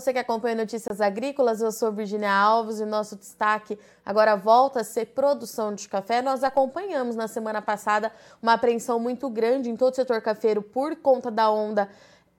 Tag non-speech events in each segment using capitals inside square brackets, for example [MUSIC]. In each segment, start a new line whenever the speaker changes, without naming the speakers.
você que acompanha Notícias Agrícolas. Eu sou Virginia Alves e nosso destaque agora volta a ser produção de café. Nós acompanhamos na semana passada uma apreensão muito grande em todo o setor cafeiro por conta da onda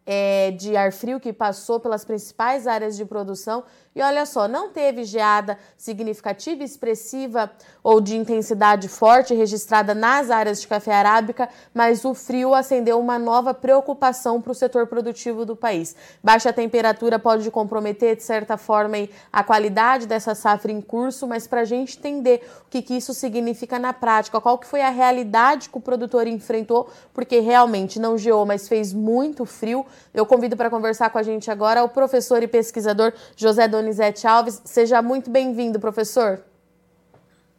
é, de ar frio que passou pelas principais áreas de produção e olha só, não teve geada significativa, expressiva ou de intensidade forte registrada nas áreas de café arábica, mas o frio acendeu uma nova preocupação para o setor produtivo do país. Baixa temperatura pode comprometer, de certa forma, a qualidade dessa safra em curso, mas para a gente entender o que, que isso significa na prática, qual que foi a realidade que o produtor enfrentou, porque realmente não geou, mas fez muito frio, eu convido para conversar com a gente agora o professor e pesquisador José Donizete Alves. Seja muito bem-vindo, professor.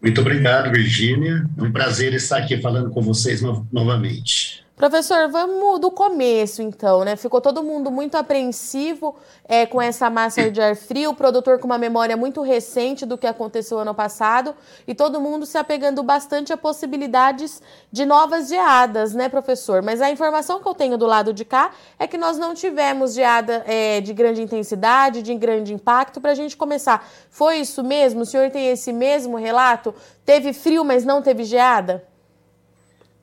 Muito obrigado, Virgínia. É um prazer estar aqui falando com vocês no novamente.
Professor, vamos do começo então, né? Ficou todo mundo muito apreensivo é, com essa massa de ar frio, o produtor com uma memória muito recente do que aconteceu ano passado e todo mundo se apegando bastante a possibilidades de novas geadas, né, professor? Mas a informação que eu tenho do lado de cá é que nós não tivemos geada é, de grande intensidade, de grande impacto. Para a gente começar, foi isso mesmo? O senhor tem esse mesmo relato? Teve frio, mas não teve geada?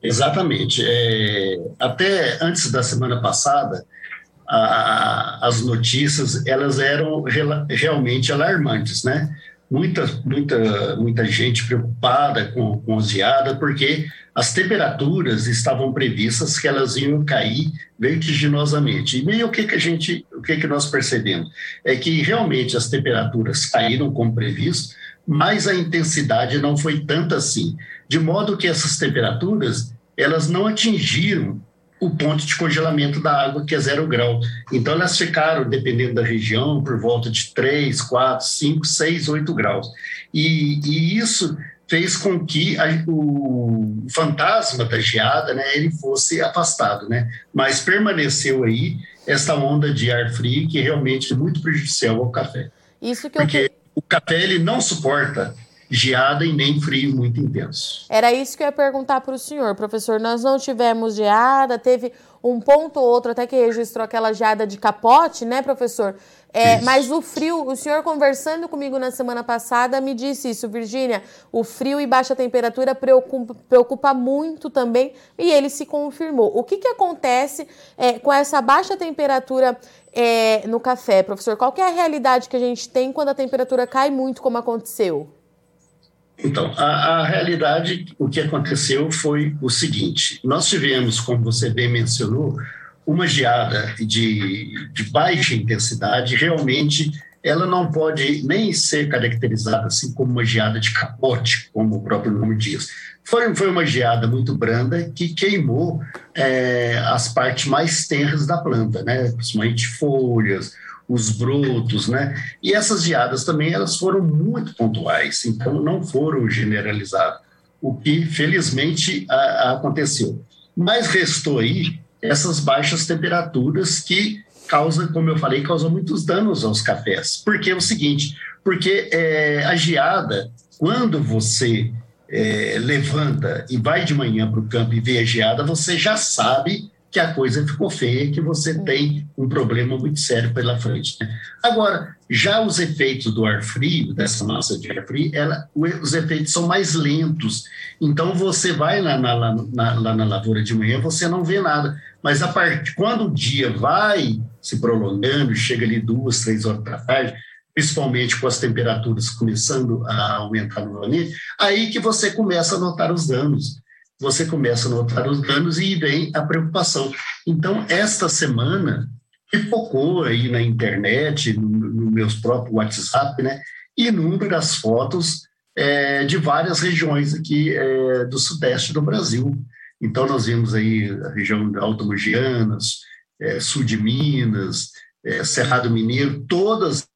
Exatamente. É, até antes da semana passada, a, as notícias elas eram realmente alarmantes, né? Muita, muita, muita gente preocupada com, com geada, porque as temperaturas estavam previstas que elas iam cair vertiginosamente. E meio o que, que a gente, o que, que nós percebemos? É que realmente as temperaturas caíram como previsto, mas a intensidade não foi tanta assim de modo que essas temperaturas elas não atingiram o ponto de congelamento da água, que é zero grau. Então, elas ficaram, dependendo da região, por volta de 3, 4, 5, 6, 8 graus. E, e isso fez com que a, o fantasma da geada né, ele fosse afastado, né? mas permaneceu aí essa onda de ar frio que realmente é muito prejudicial ao café. Isso que Porque eu... o café ele não suporta geada e nem frio muito intenso.
Era isso que eu ia perguntar para o senhor, professor. Nós não tivemos geada, teve um ponto ou outro até que registrou aquela geada de capote, né, professor? É, mas o frio, o senhor conversando comigo na semana passada me disse isso, Virgínia. O frio e baixa temperatura preocupa, preocupa, muito também e ele se confirmou. O que, que acontece é, com essa baixa temperatura é, no café, professor? Qual é a realidade que a gente tem quando a temperatura cai muito, como aconteceu?
Então, a, a, realidade, o que aconteceu foi o seguinte: nós tivemos, como você bem mencionou, uma geada de, de baixa intensidade, realmente ela não pode nem ser caracterizada assim como uma geada de capote, como o próprio nome diz. Foi, foi uma geada muito branda que queimou é, as partes mais tenras da planta, né? principalmente folhas, os brotos, né? E essas geadas também elas foram muito pontuais, então não foram generalizadas, o que felizmente a, a aconteceu. Mas restou aí essas baixas temperaturas que causam, como eu falei, causam muitos danos aos cafés. Porque é o seguinte, porque é, a geada, quando você é, levanta e vai de manhã para o campo e vê a geada, você já sabe que a coisa ficou feia, que você hum. tem um problema muito sério pela frente. Né? Agora, já os efeitos do ar frio, dessa massa de ar frio, ela, os efeitos são mais lentos. Então, você vai lá na, lá, na, lá na lavoura de manhã, você não vê nada. Mas a parte, quando o dia vai se prolongando, chega ali duas, três horas da tarde, principalmente com as temperaturas começando a aumentar novamente, aí que você começa a notar os danos você começa a notar os danos e vem a preocupação. Então, esta semana, pipocou aí na internet, no, no meus próprios WhatsApp, né, inúmeras fotos é, de várias regiões aqui é, do sudeste do Brasil. Então, nós vimos aí a região de Alto Mogianas, é, sul de Minas, é, Cerrado Mineiro, todas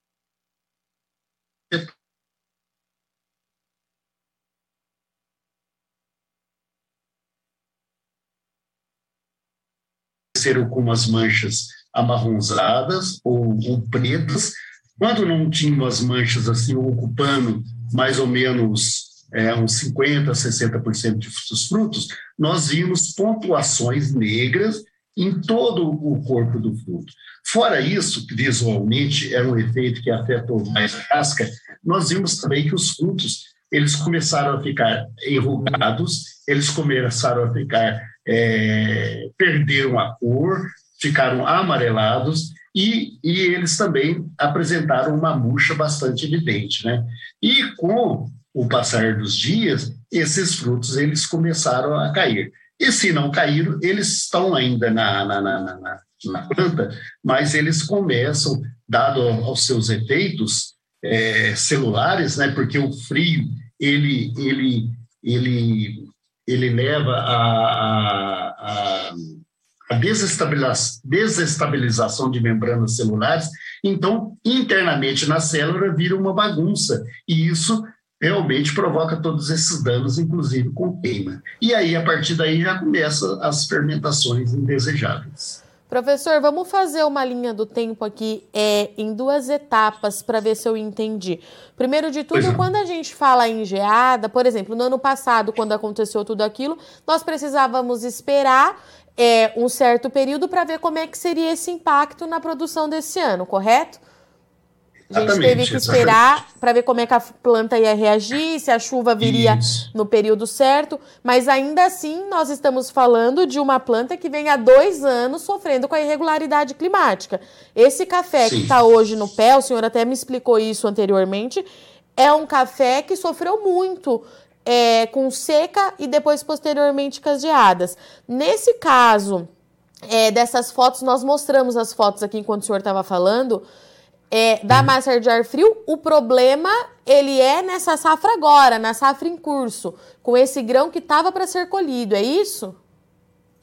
apareceram com umas manchas amarronzadas ou, ou pretas. Quando não tinham as manchas assim, ocupando mais ou menos é, uns 50%, 60% dos frutos, nós vimos pontuações negras em todo o corpo do fruto. Fora isso, visualmente, é um efeito que afetou mais a casca, nós vimos também que os frutos eles começaram a ficar enrugados, eles começaram a ficar, é, perderam a cor, ficaram amarelados e, e, eles também apresentaram uma murcha bastante evidente, né? E com o passar dos dias, esses frutos eles começaram a cair. E se não caíram, eles estão ainda na, na, na, na, na planta, mas eles começam, dado aos seus efeitos é, celulares, né? Porque o frio ele ele ele ele leva a, a, a desestabilização de membranas celulares, então internamente na célula vira uma bagunça e isso realmente provoca todos esses danos, inclusive com queima. E aí, a partir daí, já começam as fermentações indesejáveis.
Professor, vamos fazer uma linha do tempo aqui é, em duas etapas para ver se eu entendi. Primeiro de tudo, é. quando a gente fala em geada, por exemplo, no ano passado, quando aconteceu tudo aquilo, nós precisávamos esperar é, um certo período para ver como é que seria esse impacto na produção desse ano, correto? A gente teve que esperar para ver como é que a planta ia reagir, se a chuva viria Isso. no período certo, mas ainda assim nós estamos falando de uma planta que vem há dois anos sofrendo com a irregularidade climática. Esse café Sim. que está hoje no pé, o senhor até me explicou isso anteriormente, é um café que sofreu muito é, com seca e depois posteriormente com as geadas. Nesse caso é, dessas fotos, nós mostramos as fotos aqui enquanto o senhor estava falando é, da uhum. massa de ar frio, o problema ele é nessa safra agora, na safra em curso, com esse grão que estava para ser colhido, é isso?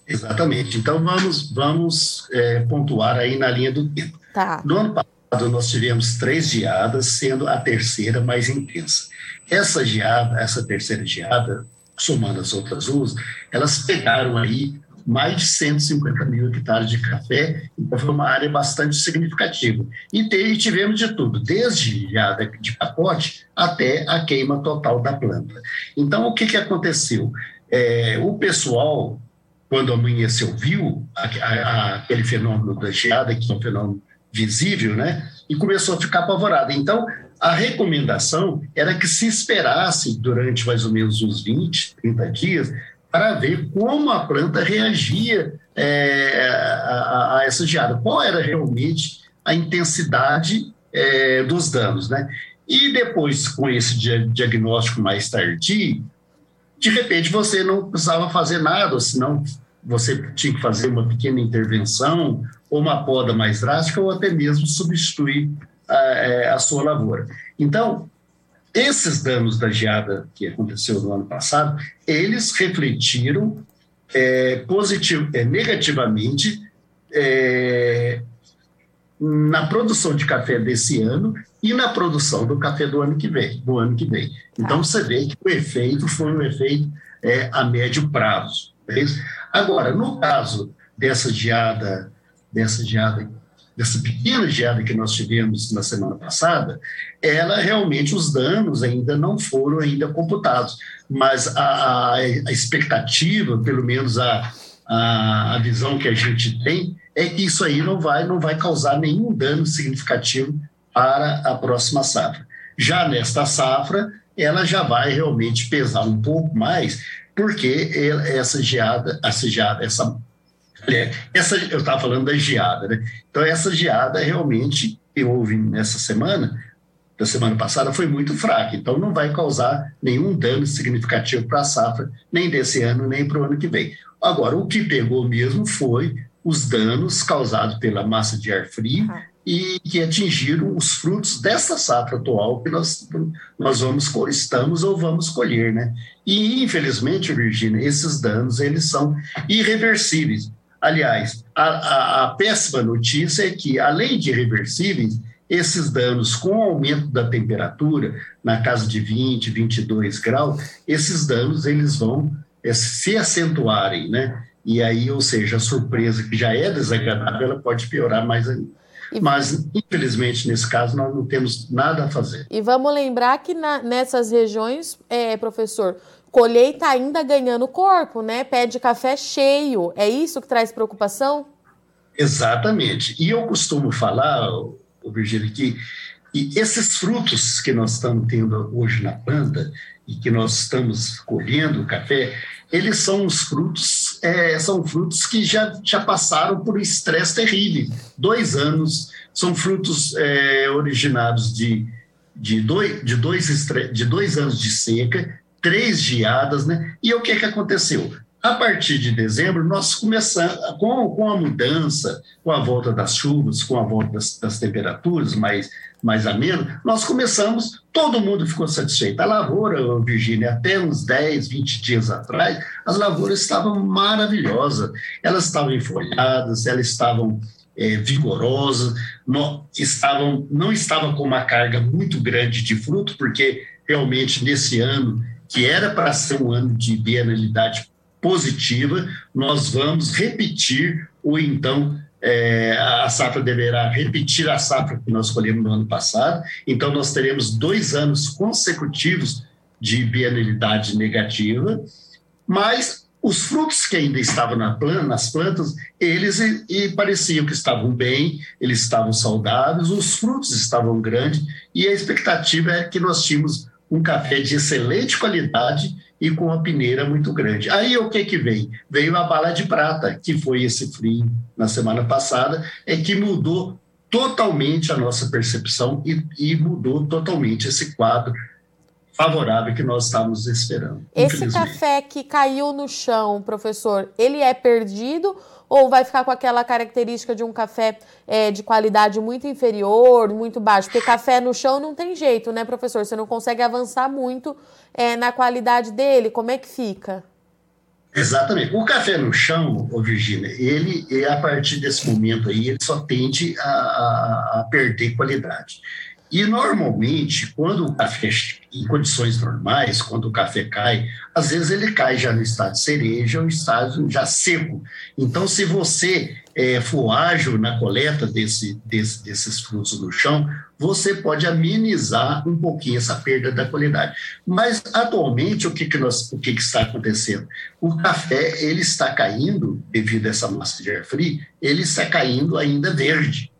Exatamente. Então vamos, vamos é, pontuar aí na linha do tempo. Tá. No ano passado nós tivemos três geadas, sendo a terceira mais intensa. Essa geada, essa terceira geada, somando as outras duas, elas pegaram aí mais de 150 mil hectares de café, então foi uma área bastante significativa. E, te, tivemos de tudo, desde geada de pacote até a queima total da planta. Então, o que, que aconteceu? É, o pessoal, quando amanheceu, viu a, a, a, aquele fenômeno da geada, que é um fenômeno visível, né? E começou a ficar apavorado. Então, a recomendação era que se esperasse durante mais ou menos uns 20, 30 dias, para ver como a planta reagia é, a, a, essa geada, qual era realmente a intensidade é, dos danos, né? E depois, com esse diagnóstico mais tardio, de repente você não precisava fazer nada, senão você tinha que fazer uma pequena intervenção, ou uma poda mais drástica, ou até mesmo substituir a, é, a sua lavoura. Então, esses danos da geada que aconteceu no ano passado, eles refletiram é, positivo, é, negativamente é, na produção de café desse ano e na produção do café do ano que vem. Do ano que vem. Então tá. você vê que o efeito foi um efeito é, a médio prazo. Agora, no caso dessa geada, dessa geada dessa pequena geada que nós tivemos na semana passada, ela realmente, os danos ainda não foram ainda computados, mas a, a expectativa, pelo menos a, a, a, visão que a gente tem, é que isso aí não vai, não vai causar nenhum dano significativo para a próxima safra. Já nesta safra, ela já vai realmente pesar um pouco mais, porque essa geada, essa geada, essa essa, eu estava falando da geada, né? Então, essa geada realmente que houve nessa semana, da semana passada, foi muito fraca. Então, não vai causar nenhum dano significativo para a safra, nem desse ano, nem para o ano que vem. Agora, o que pegou mesmo foi os danos causados pela massa de ar frio e que atingiram os frutos dessa safra atual que nós, nós vamos estamos ou vamos colher, né? E infelizmente, Virginia, esses danos eles são irreversíveis. Aliás, a, a, a, péssima notícia é que, além de irreversíveis, esses danos com o aumento da temperatura, na casa de 20, 22 graus, esses danos eles vão é, se acentuarem, né? E aí, ou seja, a surpresa que já é desagradável, ela pode piorar mais ainda. Mas, infelizmente, nesse caso, nós não temos nada a fazer.
E vamos lembrar que na, nessas regiões, é, professor, colheita ainda ganhando corpo, né? Pé de café cheio. É isso que traz preocupação?
Exatamente. E eu costumo falar, Virgílio, que e esses frutos que nós estamos tendo hoje na planta e que nós estamos colhendo o café, eles são os frutos, é, são frutos que já, já passaram por um estresse terrível. Dois anos, são frutos é, originados de, de, dois, de, dois, de dois anos de seca, três geadas, né? E o que, que aconteceu? A partir de dezembro, nós começamos, com, com a mudança, com a volta das chuvas, com a volta das, das temperaturas mais, mais ameno, nós começamos, todo mundo ficou satisfeito. A lavoura, Virgínia, até uns 10, 20 dias atrás, as lavouras estavam maravilhosas. Elas estavam enfolhadas, elas estavam é, vigorosas, não, estavam, não estavam com uma carga muito grande de fruto, porque realmente nesse ano, que era para ser um ano de bienalidade positiva, nós vamos repetir ou então é, a safra deverá repetir a safra que nós colhemos no ano passado. Então, nós teremos dois anos consecutivos de bienalidade negativa, mas os frutos que ainda estavam na planta, nas plantas, eles e, e pareciam que estavam bem, eles estavam saudáveis, os frutos estavam grandes, e a expectativa é que nós tínhamos um café de excelente qualidade e com uma peneira muito grande. Aí o que que vem? Veio a bala de prata, que foi esse frio na semana passada, é que mudou totalmente a nossa percepção e, e mudou totalmente esse quadro favorável que nós estávamos esperando.
Esse café que caiu no chão, professor, ele é perdido ou vai ficar com aquela característica de um café é, de qualidade muito inferior, muito baixo? Porque café no chão não tem jeito, né, professor? Você não consegue avançar muito é, na qualidade dele. Como é que fica?
Exatamente. O café no chão, Virgínia, ele, a partir desse momento aí, ele só tende a, a, a perder qualidade. E normalmente, quando o café, em condições normais, quando o café cai, às vezes ele cai já no estado de cereja ou estado já seco. Então, se você é, for ágil na coleta desse, desse, desses frutos no chão, você pode amenizar um pouquinho essa perda da qualidade. Mas, atualmente, o que, que, nós, o que, que está acontecendo? O café ele está caindo, devido a essa massa de ar frio, ele está caindo ainda verde.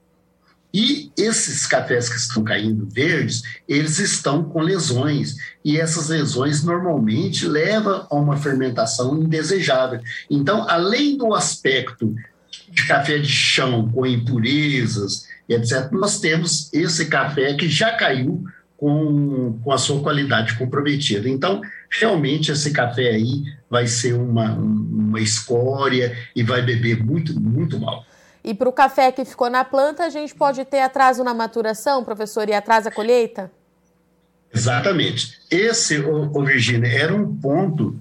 E esses cafés que estão caindo verdes, eles estão com lesões. E essas lesões normalmente levam a uma fermentação indesejável. Então, além do aspecto de café de chão com impurezas, etc., nós temos esse café que já caiu com, com a sua qualidade comprometida. Então, realmente, esse café aí vai ser uma, uma escória e vai beber muito, muito mal.
E para o café que ficou na planta, a gente pode ter atraso na maturação, professor, e atraso a colheita?
Exatamente. Esse, ô, Virginia, era um ponto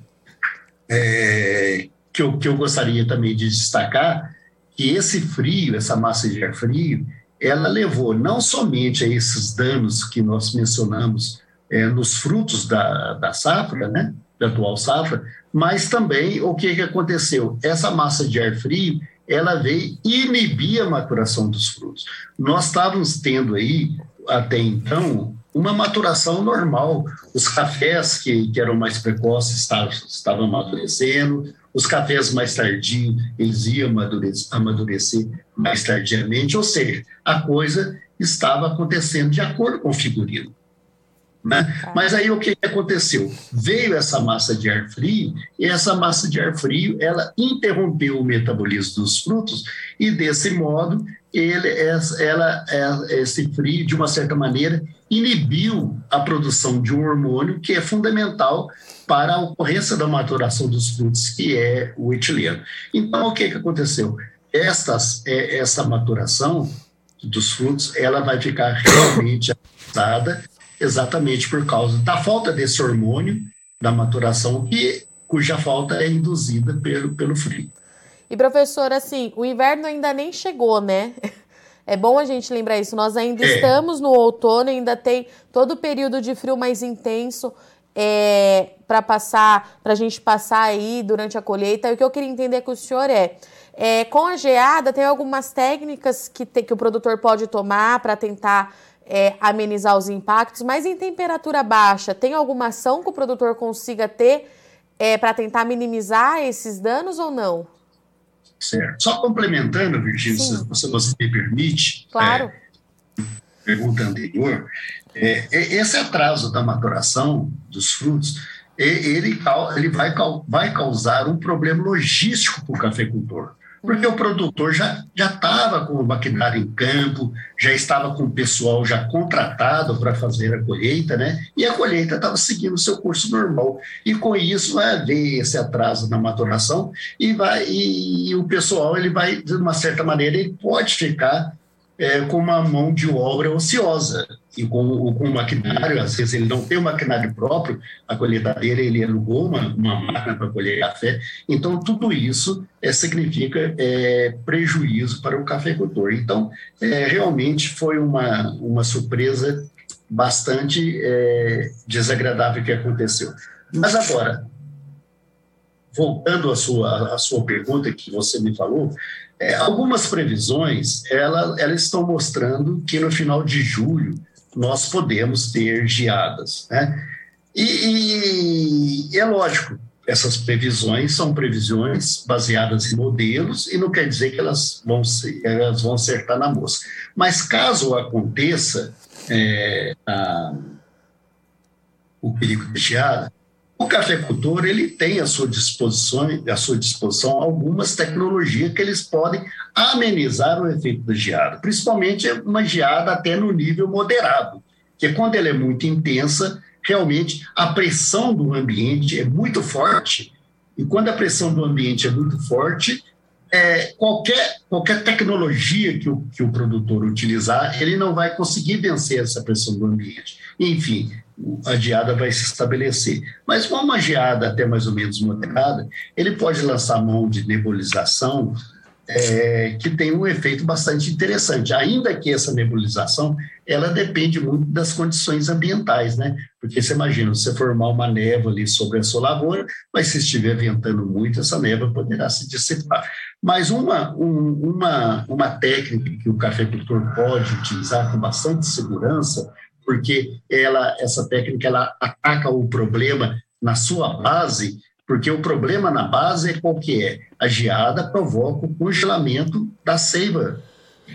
é, que, eu, que eu gostaria também de destacar, que esse frio, essa massa de ar frio, ela levou não somente a esses danos que nós mencionamos é, nos frutos da, da safra, né, da atual safra, mas também o que, que aconteceu? Essa massa de ar frio, ela veio inibir a maturação dos frutos. Nós estávamos tendo aí, até então, uma maturação normal. Os cafés que, que eram mais precoces estavam, estavam amadurecendo, os cafés mais tardios, eles iam amadurecer, amadurecer mais tardiamente, ou seja, a coisa estava acontecendo de acordo com o figurino. Né? Tá. Mas aí o que aconteceu? Veio essa massa de ar frio e essa massa de ar frio ela interrompeu o metabolismo dos frutos e desse modo ele, ela, esse frio de uma certa maneira inibiu a produção de um hormônio que é fundamental para a ocorrência da maturação dos frutos, que é o etileno. Então o que, que aconteceu? Estas, é, essa maturação dos frutos ela vai ficar realmente avançada exatamente por causa da falta desse hormônio da maturação, que, cuja falta é induzida pelo, pelo frio.
E professor, assim, o inverno ainda nem chegou, né? É bom a gente lembrar isso. Nós ainda é. estamos no outono, ainda tem todo o período de frio mais intenso é, para passar, para a gente passar aí durante a colheita. E o que eu queria entender com o senhor é, é com a geada, tem algumas técnicas que, te, que o produtor pode tomar para tentar é, amenizar os impactos, mas em temperatura baixa, tem alguma ação que o produtor consiga ter é, para tentar minimizar esses danos ou não?
Certo. Só complementando, Virgínia, se você me permite.
Claro.
É, pergunta anterior. É, é, esse atraso da maturação dos frutos, ele, ele vai, vai causar um problema logístico para o cafeicultor porque o produtor já estava com o maquinário em campo, já estava com o pessoal já contratado para fazer a colheita, né? E a colheita estava seguindo o seu curso normal. E com isso vai haver esse atraso na maturação e vai e, e o pessoal ele vai de uma certa maneira ele pode ficar é, com uma mão de obra ociosa e com, com o maquinário, às vezes ele não tem um maquinário próprio, a colheitadeira ele alugou uma, uma máquina para colher café, então tudo isso é, significa é, prejuízo para o cafeicultor. Então, é, realmente foi uma, uma surpresa bastante é, desagradável que aconteceu. Mas agora, voltando à sua, à sua pergunta que você me falou, é, algumas previsões ela, elas estão mostrando que no final de julho nós podemos ter geadas. Né? E, e, é lógico, essas previsões são previsões baseadas em modelos e não quer dizer que elas vão, ser, elas vão acertar na moça. Mas caso aconteça é, a, o perigo de geada, o cafeicultor ele tem à sua disposição, à sua disposição algumas tecnologias que eles podem amenizar o efeito da geada, principalmente uma geada até no nível moderado, que quando ela é muito intensa, realmente a pressão do ambiente é muito forte, e quando a pressão do ambiente é muito forte, é, qualquer, qualquer tecnologia que o, que o produtor utilizar, ele não vai conseguir vencer essa pressão do ambiente. Enfim, a geada vai se estabelecer. Mas com uma geada até mais ou menos moderada, ele pode lançar mão de nebulização é, que tem um efeito bastante interessante, ainda que essa nebulização ela depende muito das condições ambientais, né? Porque você imagina, você formar uma névoa ali sobre a sua lavoura, mas se estiver ventando muito, essa névoa poderá se dissipar. Mas uma, um, uma, uma técnica que o cafeicultor pode utilizar com bastante segurança porque ela, essa técnica ela ataca o problema na sua base, porque o problema na base é qual que é? A geada provoca o congelamento da seiva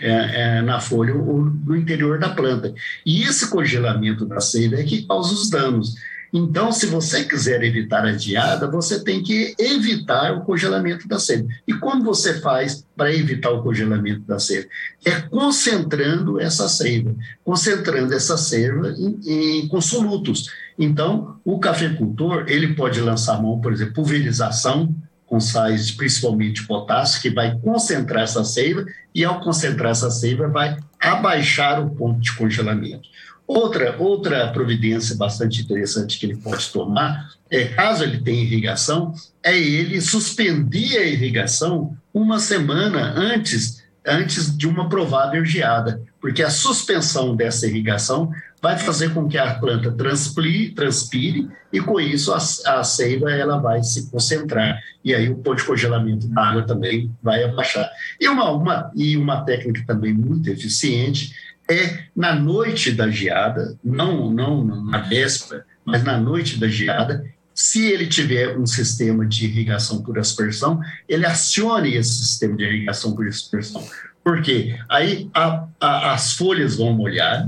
é, é, na folha ou no interior da planta. E esse congelamento da seiva é que causa os danos. Então, se você quiser evitar a diada, você tem que evitar o congelamento da seiva. E como você faz para evitar o congelamento da seiva? É concentrando essa seiva, concentrando essa seiva em, em, com solutos. Então, o cafeicultor, ele pode lançar mão, por exemplo, pulverização com sais, principalmente potássio, que vai concentrar essa seiva, e ao concentrar essa seiva, vai abaixar o ponto de congelamento. Outra, outra providência bastante interessante que ele pode tomar, é, caso ele tenha irrigação, é ele suspender a irrigação uma semana antes, antes de uma provável geada, porque a suspensão dessa irrigação vai fazer com que a planta transpire, transpire e com isso a, a seiva ela vai se concentrar e aí o ponto de congelamento da água também vai abaixar. E uma, uma, e uma técnica também muito eficiente é na noite da geada, não, não na véspera, mas na noite da geada, se ele tiver um sistema de irrigação por aspersão, ele acione esse sistema de irrigação por aspersão. Por quê? Aí a, a, as folhas vão molhar,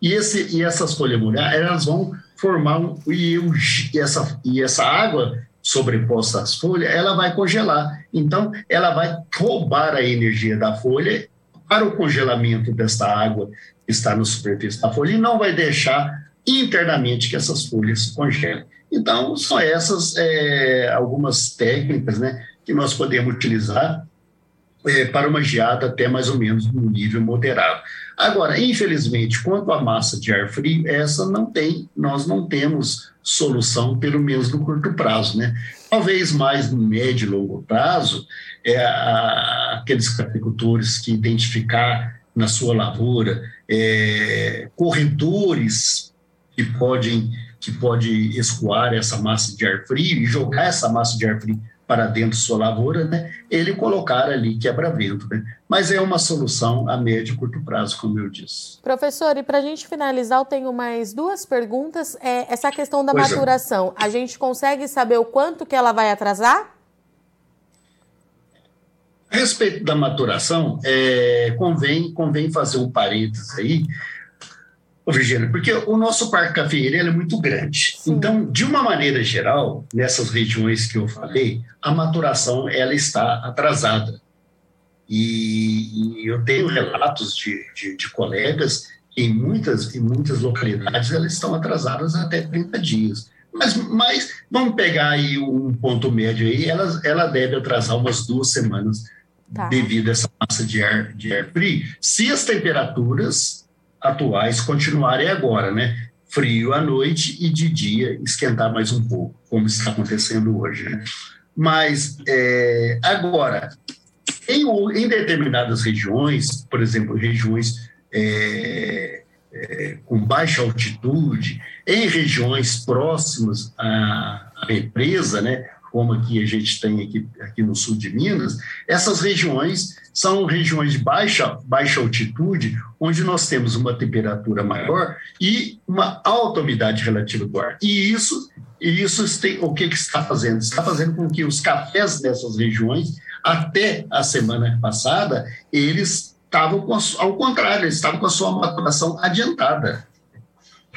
e, esse, e essas folhas molhar, elas vão formar um, e, e, essa, e essa água sobreposta às folhas, ela vai congelar. Então, ela vai roubar a energia da folha para o congelamento desta água que está na superfície da folha e não vai deixar internamente que essas folhas se congelem. Então, são essas é, algumas técnicas né, que nós podemos utilizar é, para uma geada até mais ou menos no nível moderado. Agora, infelizmente, quanto à massa de ar frio, essa não tem, nós não temos solução, pelo menos no curto prazo, né? Talvez mais no médio e longo prazo, é, a, aqueles agricultores que identificar na sua lavoura é, corredores que podem que pode escoar essa massa de ar frio e jogar essa massa de ar frio para dentro de sua lavoura, né, ele colocar ali quebra-vento. Né? Mas é uma solução a médio e curto prazo, como eu disse.
Professor, e para a gente finalizar, eu tenho mais duas perguntas. É, essa questão da pois é. maturação, é. a gente consegue saber o quanto que ela vai atrasar?
A respeito da maturação, é, convém, convém fazer um parênteses aí, Virginia, porque o nosso parque cafeeiro é muito grande. Sim. Então, de uma maneira geral, nessas regiões que eu falei, a maturação ela está atrasada. E, e eu tenho relatos de, de, de, colegas que em muitas, em muitas localidades elas estão atrasadas até 30 dias. Mas, mas vamos pegar aí um ponto médio aí, ela, ela deve atrasar umas duas semanas tá. devido a essa massa de ar, de ar frio, se as temperaturas atuais continuarem agora, né? Frio à noite e de dia esquentar mais um pouco, como está acontecendo hoje. Né? Mas é, agora, em, em, determinadas regiões, por exemplo, regiões é, é, com baixa altitude, em regiões próximas à, à represa, né? Como aqui a gente tem aqui, aqui no sul de Minas, essas regiões são regiões de baixa, baixa altitude, onde nós temos uma temperatura maior e uma alta umidade relativa do ar. E isso, isso tem, o que, que está fazendo? Está fazendo com que os cafés dessas regiões, até a semana passada, eles estavam, a, ao contrário, eles estavam com a sua maturação adiantada.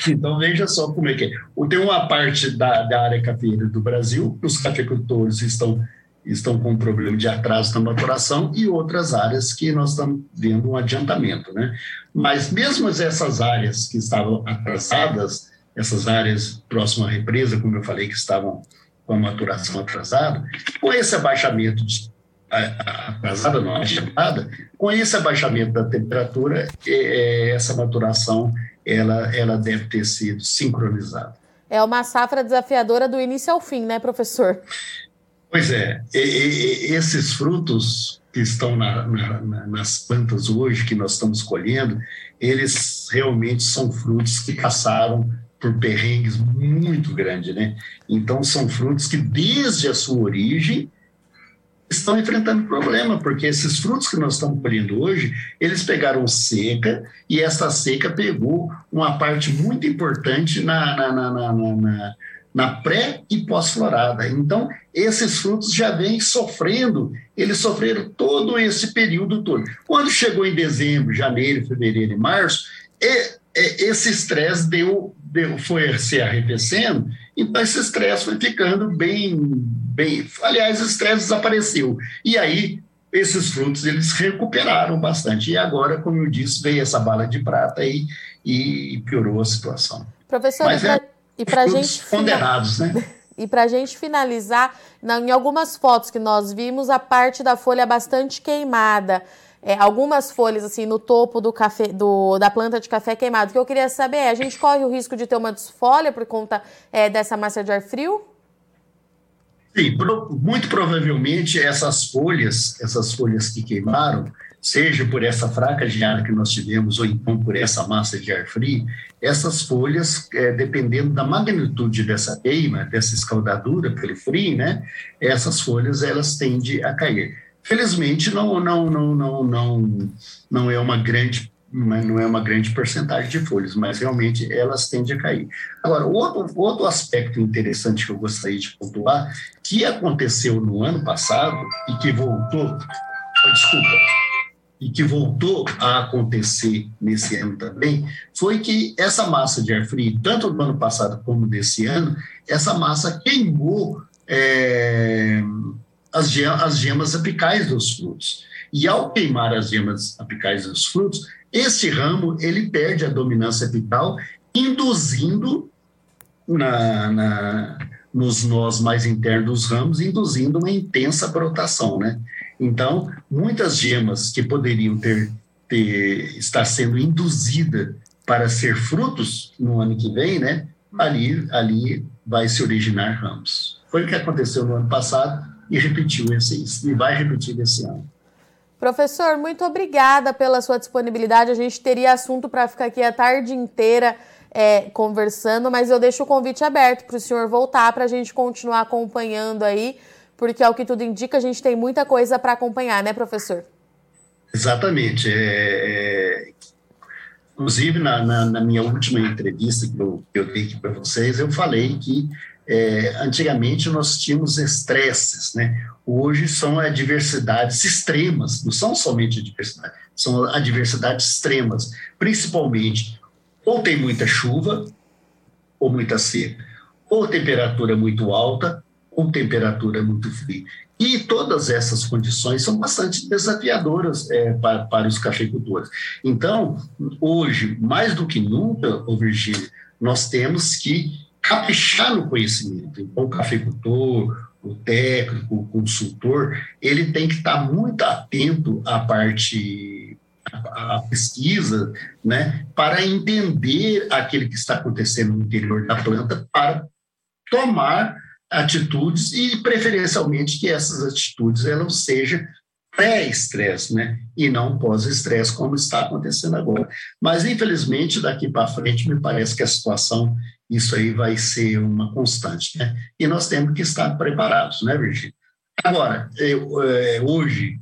Então, veja só como é que é. Tem uma parte da, da área cafeeira do Brasil, os cafeicultores estão, estão com um problema de atraso na maturação, e outras áreas que nós estamos vendo um adiantamento. Né? Mas mesmo essas áreas que estavam atrasadas, essas áreas próximas à represa, como eu falei, que estavam com a maturação atrasada, com esse abaixamento de atrasada, não abaixada, com esse abaixamento da temperatura, é, é, essa maturação ela, ela deve ter sido sincronizada.
É uma safra desafiadora do início ao fim, né, professor?
Pois é, e, e, esses frutos que estão na, na, nas plantas hoje, que nós estamos colhendo, eles realmente são frutos que passaram por perrengues muito grandes, né? Então, são frutos que, desde a sua origem, estão enfrentando problema, porque esses frutos que nós estamos colhendo hoje, eles pegaram seca e essa seca pegou uma parte muito importante na, na, na, na, na pré e pós-florada. Então, esses frutos já vêm sofrendo, eles sofreram todo esse período todo. Quando chegou em dezembro, janeiro, fevereiro e março, esse estresse deu, deu, foi se arrefecendo então, esse estresse foi ficando bem, bem. Aliás, o estresse desapareceu. E aí, esses frutos eles recuperaram bastante. E agora, como eu disse, veio essa bala de prata aí e piorou a situação.
Professor, Mas e para é, gente.
Condenados, né? [LAUGHS]
E para a gente finalizar, em algumas fotos que nós vimos, a parte da folha bastante queimada é, algumas folhas assim no topo do café, do, da planta de café queimado. O que eu queria saber é, a gente corre o risco de ter uma desfolha por conta é, dessa massa de ar frio?
Sim, muito provavelmente essas folhas, essas folhas que queimaram, seja por essa fraca geada que nós tivemos ou então por essa massa de ar frio, essas folhas, é, dependendo da magnitude dessa queima, dessa escaldadura pelo frio, né, essas folhas elas tendem a cair. Felizmente não não não não não não é uma grande não é uma grande porcentagem de folhas, mas realmente elas tendem a cair. Agora, outro, outro aspecto interessante que eu gostaria de pontuar, que aconteceu no ano passado e que voltou, desculpa, e que voltou a acontecer nesse ano também, foi que essa massa de ar frio, tanto do ano passado como desse ano, essa massa queimou é, as gemas apicais dos frutos. E ao queimar as gemas apicais dos frutos, esse ramo ele perde a dominância apical, induzindo na, na, nos nós mais internos dos ramos, induzindo uma intensa brotação, né? Então, muitas gemas que poderiam ter, ter estar sendo induzida para ser frutos no ano que vem, né? Ali, ali vai se originar ramos. Foi o que aconteceu no ano passado e repetiu esse, e vai repetir esse ano.
Professor, muito obrigada pela sua disponibilidade. A gente teria assunto para ficar aqui a tarde inteira é, conversando, mas eu deixo o convite aberto para o senhor voltar para a gente continuar acompanhando aí, porque ao que tudo indica, a gente tem muita coisa para acompanhar, né, professor?
Exatamente. É, é... Inclusive, na, na, na, minha última entrevista que eu, que eu dei aqui para vocês, eu falei que é, antigamente nós tínhamos estresses, né? Hoje são adversidades extremas, não são somente adversidades, são adversidades extremas, principalmente ou tem muita chuva ou muita seca, ou temperatura muito alta ou temperatura muito fria. E todas essas condições são bastante desafiadoras é, para, para os cafeicultores. Então, hoje, mais do que nunca, Virgínia, nós temos que caprichar no conhecimento. Então, o cafeicultor, o técnico, o consultor, ele tem que estar muito atento à parte a pesquisa, né, para entender aquilo que está acontecendo no interior da planta, para tomar atitudes e preferencialmente que essas atitudes elas sejam pré-estresse, né? E não pós-estresse, como está acontecendo agora. Mas, infelizmente, daqui para frente, me parece que a situação, isso aí vai ser uma constante, né? E nós temos que estar preparados, né, Virgínia? Agora, eu, é, hoje,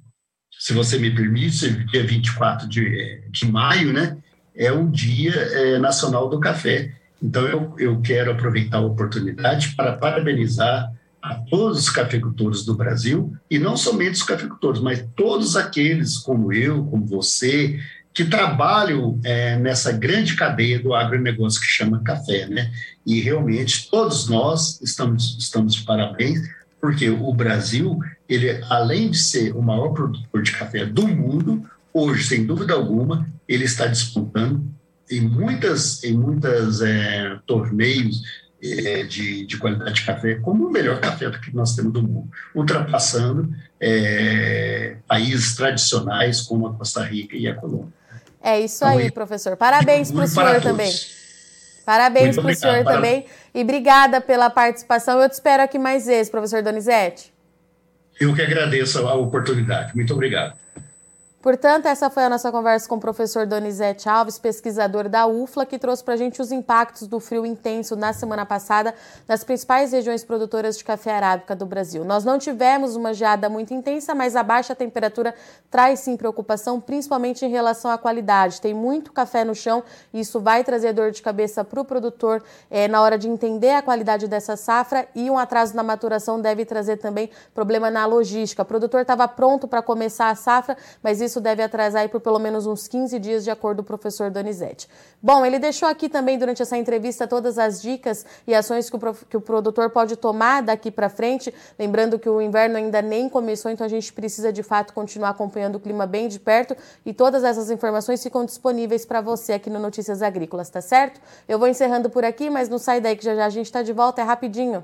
se você me permite, dia 24 de, de maio, né? É o Dia é, Nacional do Café. Então, eu, eu quero aproveitar a oportunidade para parabenizar a todos os cafeicultores do Brasil, e não somente os cafeicultores, mas todos aqueles como eu, como você, que trabalham é, nessa grande cadeia do agronegócio que chama café, né? E realmente todos nós estamos, estamos de parabéns, porque o Brasil, ele além de ser o maior produtor de café do mundo, hoje, sem dúvida alguma, ele está despontando em muitas, em muitas é, torneios é, de, de, qualidade de café como o melhor café que nós temos do mundo, ultrapassando é, países tradicionais como a Costa Rica e a Colômbia.
É isso então, aí, professor. Parabéns para o senhor também. Parabéns para o senhor para... também. E obrigada pela participação. Eu te espero aqui mais vezes, professor Donizete.
Eu que agradeço a oportunidade. Muito obrigado.
Portanto, essa foi a nossa conversa com o professor Donizete Alves, pesquisador da UFLA, que trouxe para a gente os impactos do frio intenso na semana passada nas principais regiões produtoras de café arábica do Brasil. Nós não tivemos uma geada muito intensa, mas a baixa temperatura traz sim preocupação, principalmente em relação à qualidade. Tem muito café no chão e isso vai trazer dor de cabeça para o produtor é, na hora de entender a qualidade dessa safra e um atraso na maturação deve trazer também problema na logística. O produtor estava pronto para começar a safra, mas isso deve atrasar por pelo menos uns 15 dias, de acordo com o professor Donizete. Bom, ele deixou aqui também durante essa entrevista todas as dicas e ações que o, que o produtor pode tomar daqui para frente. Lembrando que o inverno ainda nem começou, então a gente precisa de fato continuar acompanhando o clima bem de perto e todas essas informações ficam disponíveis para você aqui no Notícias Agrícolas, tá certo? Eu vou encerrando por aqui, mas não sai daí que já já a gente está de volta, é rapidinho.